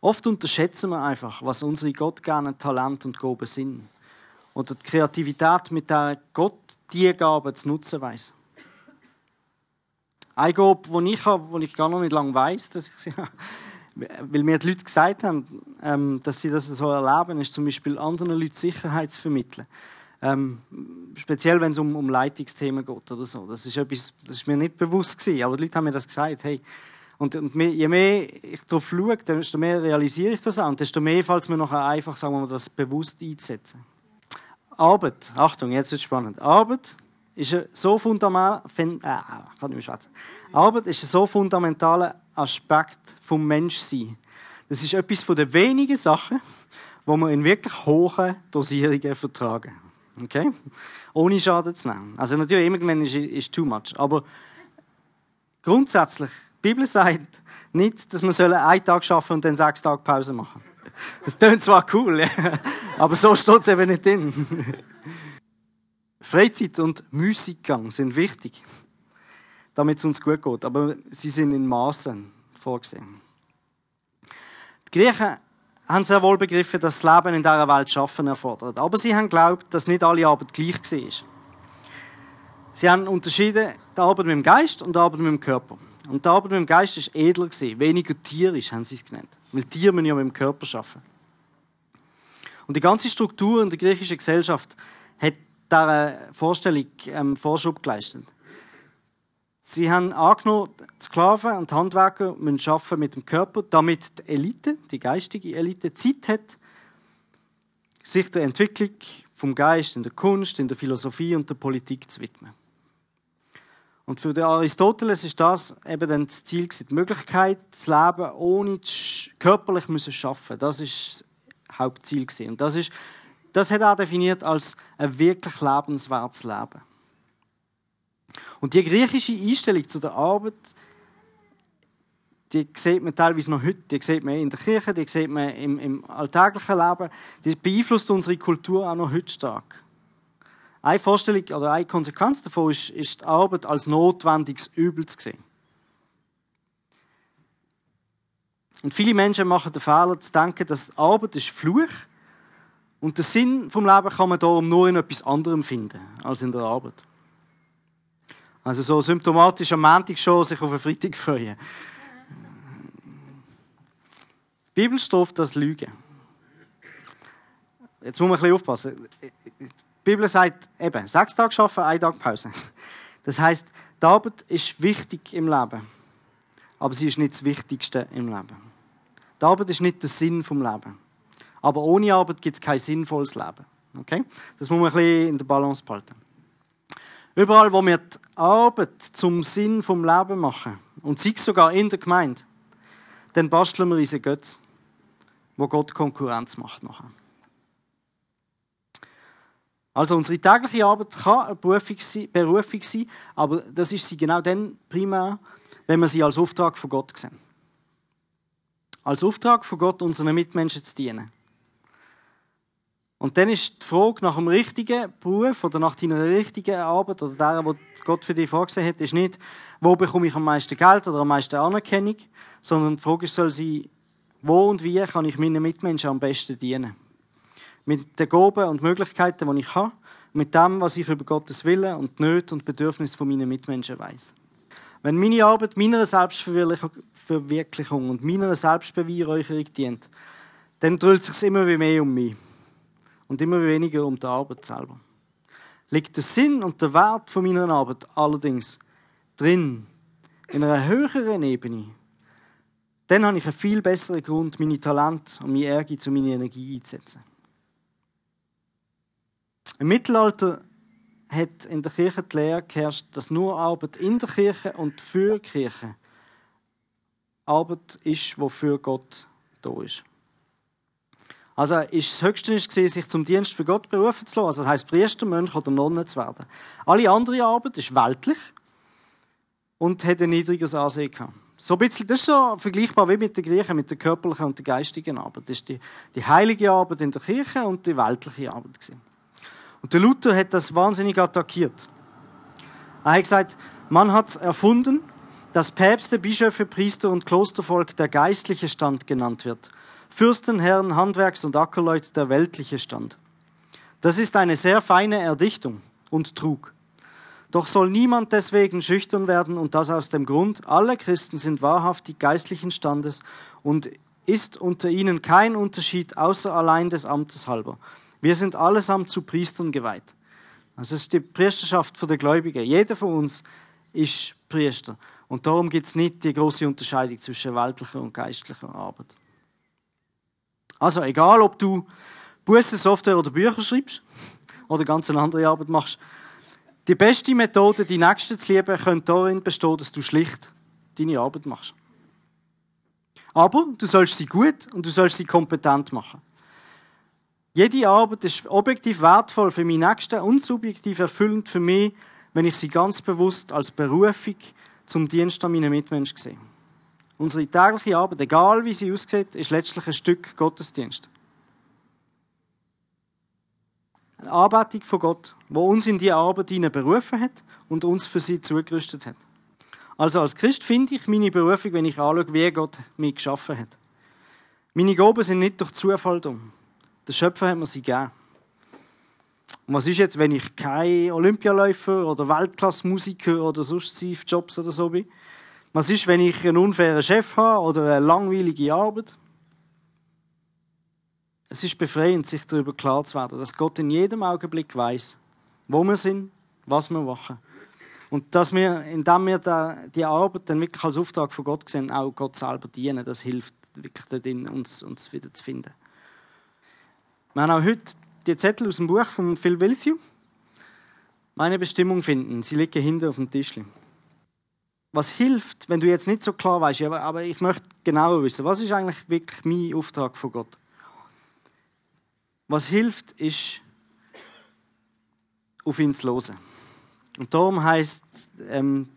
Speaker 2: Oft unterschätzen wir einfach, was unsere gottgegebenen Talente und Gaben sind. Oder die Kreativität, mit der Gott diese Gaben zu nutzen weiß. Eine Gabe, die ich habe, die ich gar noch nicht lange weiß, dass ich sie habe, weil mir die Leute gesagt haben, ähm, dass sie das so erleben, ist zum Beispiel anderen Leuten Sicherheit zu vermitteln. Ähm, speziell, wenn es um, um Leitungsthemen geht oder so. Das ist etwas, das ist mir nicht bewusst gewesen, aber die Leute haben mir das gesagt. Hey, und, und je mehr ich darauf schaue, desto mehr realisiere ich das auch. Und desto mehr fällt es mir nachher einfach, sagen wir mal, das bewusst einzusetzen. Arbeit, Achtung, jetzt wird es spannend. Arbeit ist so fundamental, äh, kann nicht mehr Arbeit ist ein so fundamentaler Aspekt vom Menschsein. Das ist etwas von den wenigen Sachen, wo wir in wirklich hohen Dosierungen vertragen. Okay? Ohne Schaden zu nehmen. Also natürlich, irgendwann ist, ist too much. Aber grundsätzlich, die Bibel sagt nicht, dass wir einen Tag arbeiten und dann sechs Tage Pause machen. Das klingt zwar cool, aber so steht es eben nicht drin. Freizeit und Musikgang sind wichtig, damit es uns gut geht, aber sie sind in Maßen vorgesehen. Die Griechen haben sehr wohl begriffen, dass das Leben in dieser Welt Schaffen erfordert. Aber sie haben geglaubt, dass nicht alle Arbeit gleich war. Sie haben unterschieden die Arbeit mit dem Geist und die Arbeit mit dem Körper. Und die Arbeit mit dem Geist war edler, weniger tierisch, haben sie es genannt. Weil Tiere müssen ja mit dem Körper arbeiten. Und die ganze Struktur in der griechischen Gesellschaft hat dieser Vorstellung ähm, Vorschub geleistet. Sie haben angenommen, die Sklaven und die Handwerker müssen arbeiten mit dem Körper, damit die Elite, die geistige Elite, Zeit hat, sich der Entwicklung vom Geist in der Kunst, in der Philosophie und der Politik zu widmen. Und für den Aristoteles ist das eben dann das Ziel, die Möglichkeit, das Leben ohne körperlich müssen schaffen. Das ist das Hauptziel Und das ist, das hat er definiert als ein wirklich lebenswertes Leben. Und die griechische Einstellung zu der Arbeit, die sieht man teilweise noch heute, die sieht man in der Kirche, die sieht man im, im alltäglichen Leben, die beeinflusst unsere Kultur auch noch heute stark. Eine Vorstellung oder eine Konsequenz davon ist, ist die Arbeit als notwendiges Übel zu sehen. Und viele Menschen machen den Fehler zu denken, dass Arbeit ist Fluch und der Sinn vom Leben kann man darum nur in etwas anderem finden als in der Arbeit. Also so symptomatisch am Montag schon sich auf einen Freitag freuen. Die Bibel straft das Lügen. Jetzt muss man ein bisschen aufpassen. Die Bibel sagt eben, sechs Tage arbeiten, ein Tag Pause. Das heißt, die Arbeit ist wichtig im Leben, aber sie ist nicht das Wichtigste im Leben. Die Arbeit ist nicht der Sinn vom Leben. Aber ohne Arbeit gibt es kein sinnvolles Leben. Okay? Das muss man ein bisschen in der Balance behalten. Überall, wo wir die Arbeit zum Sinn vom Leben machen, und sei es sogar in der Gemeinde, dann basteln wir unsere Götze, wo Gott Konkurrenz macht nachher. Also unsere tägliche Arbeit kann eine Berufung sein, Berufung sein, aber das ist sie genau dann primär, wenn wir sie als Auftrag von Gott sehen. Als Auftrag von Gott, unseren Mitmenschen zu dienen. Und dann ist die Frage nach dem richtigen Beruf oder nach deiner richtigen Arbeit oder der, die Gott für dich vorgesehen hat, ist nicht, wo bekomme ich am meisten Geld oder am meisten Anerkennung, sondern die Frage soll sein, wo und wie kann ich meinen Mitmenschen am besten dienen mit den Gaben und Möglichkeiten, die ich habe, mit dem, was ich über Gottes Willen und Nöte und Bedürfnisse von meinen Mitmenschen weiß. Wenn meine Arbeit meiner Selbstverwirklichung und meiner Selbstbeweihräucherung dient, dann dreht es sich immer mehr um mich und immer weniger um die Arbeit selber. Liegt der Sinn und der Wert von meiner Arbeit allerdings drin, in einer höheren Ebene, dann habe ich einen viel besseren Grund, meine Talente und meine Ehrgeiz und meine Energie einzusetzen. Im Mittelalter hat in der Kirche die Lehre geherrscht, dass nur Arbeit in der Kirche und für die Kirche Arbeit ist, wofür Gott da ist. Also ist das Höchste gewesen, sich zum Dienst für Gott berufen zu lassen. Also das heisst, Priester, Mönch oder Nonne zu werden. Alle andere Arbeit ist weltlich und hat ein niedriges Ansehen gehabt. So ein bisschen, das ist so vergleichbar wie mit den Griechen, mit der körperlichen und der geistigen Arbeit. Das ist die, die heilige Arbeit in der Kirche und die weltliche Arbeit. Gewesen. Und der Luther hat das wahnsinnig attackiert. Er hat gesagt, man hat es erfunden, dass Päpste, Bischöfe, Priester und Klostervolk der geistliche Stand genannt wird. Fürsten, Herren, Handwerks- und Ackerleute der weltliche Stand. Das ist eine sehr feine Erdichtung und Trug. Doch soll niemand deswegen schüchtern werden und das aus dem Grund, alle Christen sind wahrhaftig geistlichen Standes und ist unter ihnen kein Unterschied außer allein des Amtes halber. Wir sind allesamt zu Priestern geweiht. Also es ist die Priesterschaft der Gläubigen. Jeder von uns ist Priester. Und darum gibt es nicht die große Unterscheidung zwischen weltlicher und geistlicher Arbeit. Also egal, ob du Busse, Software oder Bücher schreibst oder ganz eine andere Arbeit machst, die beste Methode, die Nächsten zu lieben, könnte darin bestehen, dass du schlicht deine Arbeit machst. Aber du sollst sie gut und du sollst sie kompetent machen. Jede Arbeit ist objektiv wertvoll für mich Nächsten und subjektiv erfüllend für mich, wenn ich sie ganz bewusst als Berufung zum Dienst an meinen Mitmenschen sehe. Unsere tägliche Arbeit, egal wie sie aussieht, ist letztlich ein Stück Gottesdienst. Eine Anbetung von Gott, wo uns in die Arbeit hinein berufen hat und uns für sie zugerüstet hat. Also als Christ finde ich meine Berufung, wenn ich anschaue, wie Gott mich geschaffen hat. Meine Gaben sind nicht durch Zufall da. Der Schöpfer hat mir sie gegeben. Und was ist jetzt, wenn ich kein Olympialäufer oder Weltklasse-Musiker oder sonst Jobs oder so bin? Was ist, wenn ich einen unfairen Chef habe oder eine langweilige Arbeit? Es ist befreiend, sich darüber klar zu werden, dass Gott in jedem Augenblick weiß, wo wir sind, was wir machen. Und dass wir, indem wir die Arbeit dann wirklich als Auftrag von Gott sehen, auch Gott selber dienen, das hilft wirklich darin, uns, uns wieder zu finden. Wir haben auch heute die Zettel aus dem Buch von Phil Wilthew. Meine Bestimmung finden. Sie liegen hinten auf dem Tisch. Was hilft, wenn du jetzt nicht so klar weißt, aber, ich möchte genauer wissen, was ist eigentlich wirklich mein Auftrag von Gott? Was hilft, ist, auf ihn zu hören. Und darum heißt ähm,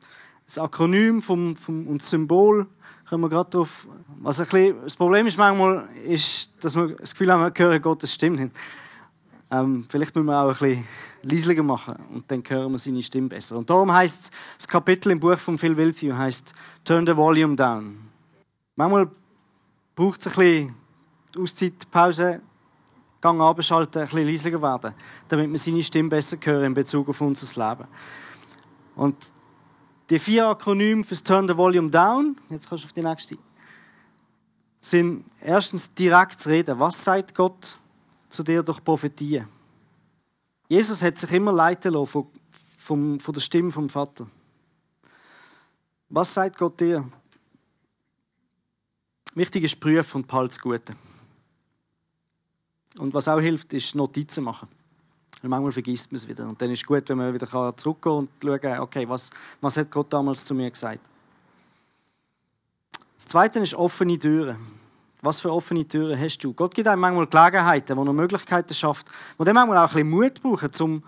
Speaker 2: das Akronym vom, vom, und das Symbol kommen wir gerade drauf. Was ein bisschen, das Problem ist manchmal, ist, dass wir das Gefühl haben, wir hören Gottes Stimme nicht. Ähm, vielleicht müssen wir auch ein bisschen leislicher machen und dann hören wir seine Stimme besser. Und darum heißt das Kapitel im Buch von Phil Wilthew heißt Turn the Volume Down. Manchmal braucht es ein bisschen Auszeit, Pause, Gang abschalten, ein bisschen leislicher werden, damit wir seine Stimme besser hören in Bezug auf unser Leben. Und die vier Akronyme fürs Turn the Volume Down, jetzt kannst du auf die nächste, sind erstens direkt zu reden. Was sagt Gott zu dir durch Prophetien? Jesus hat sich immer leiten lassen von, von, der Stimme vom Vater. Was sagt Gott dir? Wichtig ist prüfen und das Gute. Und was auch hilft, ist Notizen machen. Weil manchmal vergisst man es wieder. Und dann ist es gut, wenn man wieder zurückgehen und schauen okay, was, was hat Gott damals zu mir gesagt. Das Zweite ist offene Türen. Was für offene Türen hast du? Gott gibt einem manchmal Gelegenheiten, wo er Möglichkeiten schafft, wo dann manchmal auch ein bisschen Mut brauchen, um,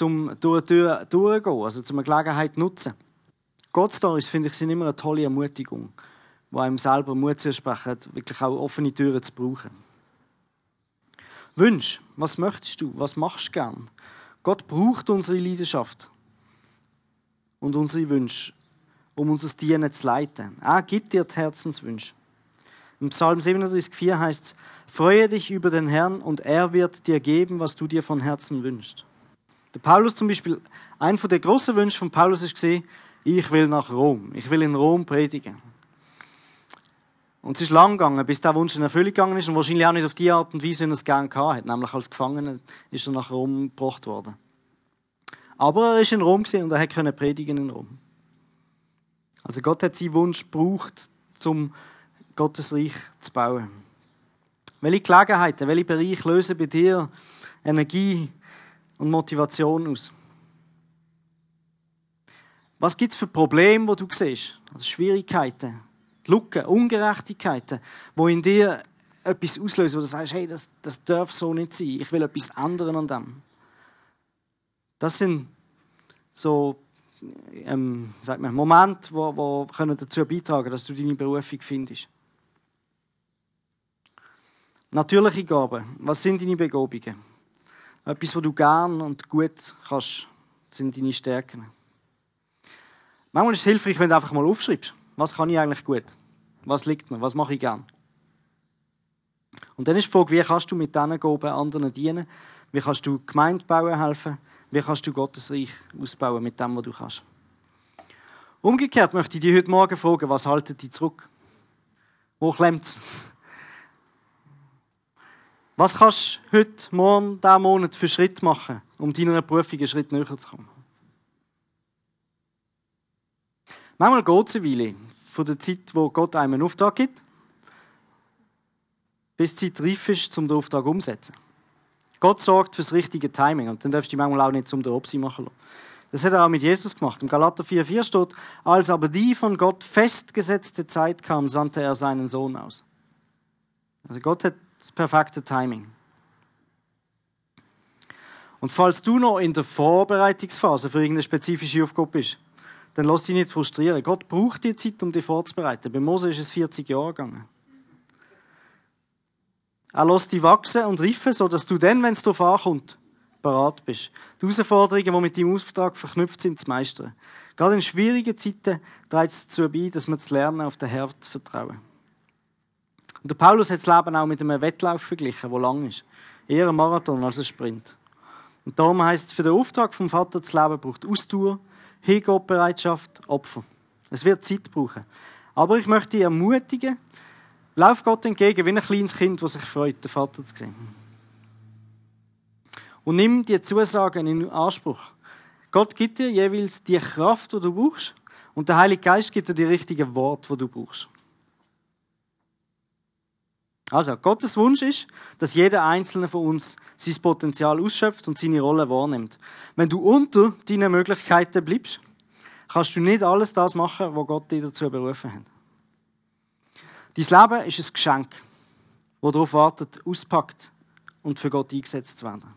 Speaker 2: um durch die Tür durchzugehen, also um eine Gelegenheit zu nutzen. Gott-Stories, finde ich, sind immer eine tolle Ermutigung, die einem selber Mut zusprechen, wirklich auch offene Türen zu brauchen. Wünsch, was möchtest du? Was machst du gern? Gott braucht unsere Leidenschaft und unsere Wünsche, um unser Dienen zu leiten. Er gibt dir die Herzenswünsche. Im Psalm 37,4 heißt es: Freue dich über den Herrn und er wird dir geben, was du dir von Herzen wünschst. Der Paulus zum Beispiel, ein von der großen Wünsche von Paulus ist gesehen: Ich will nach Rom. Ich will in Rom predigen. Und es ist lang gegangen, bis der Wunsch in Erfüllung gegangen ist und wahrscheinlich auch nicht auf die Art und Weise, wie er es gerne gehabt hat. Nämlich als Gefangener ist er nach Rom gebracht worden. Aber er ist in Rom und er konnte predigen in Rom. Also Gott hat seinen Wunsch gebraucht, um Gottes Reich zu bauen. Welche Gelegenheiten, welche Bereiche lösen bei dir Energie und Motivation aus? Was gibt es für Probleme, die du siehst? Also Schwierigkeiten, Lücken, Ungerechtigkeiten, wo in dir etwas auslösen, wo du sagst, hey, das, das darf so nicht sein, ich will etwas ändern an dem. Das sind so ähm, sag mal, Momente, wo, wo können dazu beitragen dass du deine Berufung findest. Natürliche Gaben. Was sind deine Begabungen? Etwas, was du gern und gut kannst, sind deine Stärken. Manchmal ist es hilfreich, wenn du einfach mal aufschreibst. Was kann ich eigentlich gut? Was liegt mir? Was mache ich gern? Und dann ist die Frage, wie kannst du mit diesen Gaben anderen dienen? Wie kannst du Gemeinde bauen helfen? Wie kannst du Gottes Reich ausbauen mit dem, was du kannst? Umgekehrt möchte ich dich heute Morgen fragen, was haltet dich zurück? Wo klemmt es? Was kannst du heute, morgen, diesen Monat für Schritt machen, um deiner Berufung einen Schritt näher zu kommen? Manchmal geht es eine Weile von der Zeit, wo Gott einem einen Auftrag gibt, bis die Zeit reif ist, um den Auftrag umzusetzen. Gott sorgt für das richtige Timing und dann darfst du manchmal auch nicht zum Opsi machen lassen. Das hat er auch mit Jesus gemacht. Im Galater 4,4 steht, als aber die von Gott festgesetzte Zeit kam, sandte er seinen Sohn aus. Also Gott hat das perfekte Timing. Und falls du noch in der Vorbereitungsphase für irgendeine spezifische Aufgabe bist, dann lass dich nicht frustrieren. Gott braucht die Zeit, um dich vorzubereiten. Bei Mose ist es 40 Jahre gegangen. Er lässt dich wachsen und reifen, sodass du dann, wenn es darauf ankommt, parat bist. Die Herausforderungen, die mit deinem Auftrag verknüpft sind, zu meistern. Gerade in schwierigen Zeiten trägt es dazu bei, dass wir das Lernen auf den Herr zu vertrauen. Und der Paulus hat das Leben auch mit einem Wettlauf verglichen, der lang ist. Eher ein Marathon als ein Sprint. Und darum heisst es, für den Auftrag vom Vater zu leben, braucht Ausdauer, Hingabebereitschaft, Opfer. Es wird Zeit brauchen. Aber ich möchte dich ermutigen, lauf Gott entgegen wie ein kleines Kind, das sich freut, den Vater zu sehen. Und nimm die Zusagen in Anspruch. Gott gibt dir jeweils die Kraft, die du brauchst, und der Heilige Geist gibt dir die richtigen Worte, die du brauchst. Also, Gottes Wunsch ist, dass jeder Einzelne von uns sein Potenzial ausschöpft und seine Rolle wahrnimmt. Wenn du unter deinen Möglichkeiten bleibst, kannst du nicht alles das machen, was Gott dir dazu berufen hat. Dein Leben ist ein Geschenk, das darauf wartet, auspackt und für Gott eingesetzt zu werden.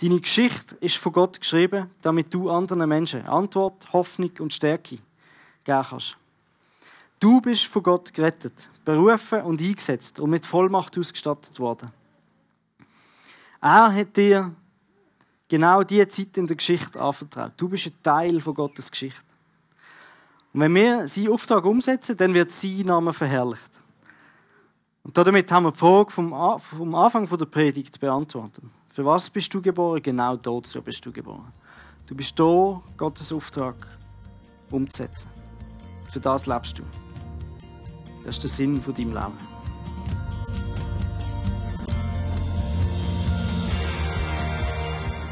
Speaker 2: Deine Geschichte ist von Gott geschrieben, damit du anderen Menschen Antwort, Hoffnung und Stärke geben kannst. Du bist von Gott gerettet, berufen und eingesetzt und mit Vollmacht ausgestattet worden. Er hat dir genau diese Zeit in der Geschichte anvertraut. Du bist ein Teil von Gottes Geschichte. Und wenn wir seinen Auftrag umsetzen, dann wird sein Name verherrlicht. Und damit haben wir die Frage vom, Anfang der Predigt beantwortet. Für was bist du geboren? Genau dazu bist du geboren. Du bist da, Gottes Auftrag umzusetzen. Für das lebst du. Das ist der Sinn von deinem Leben.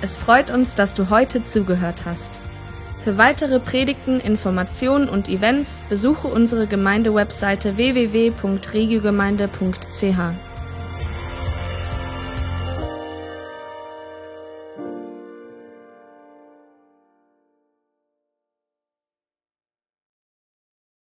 Speaker 1: Es freut uns, dass du heute zugehört hast. Für weitere Predigten, Informationen und Events besuche unsere Gemeindewebseite www.regiogemeinde.ch.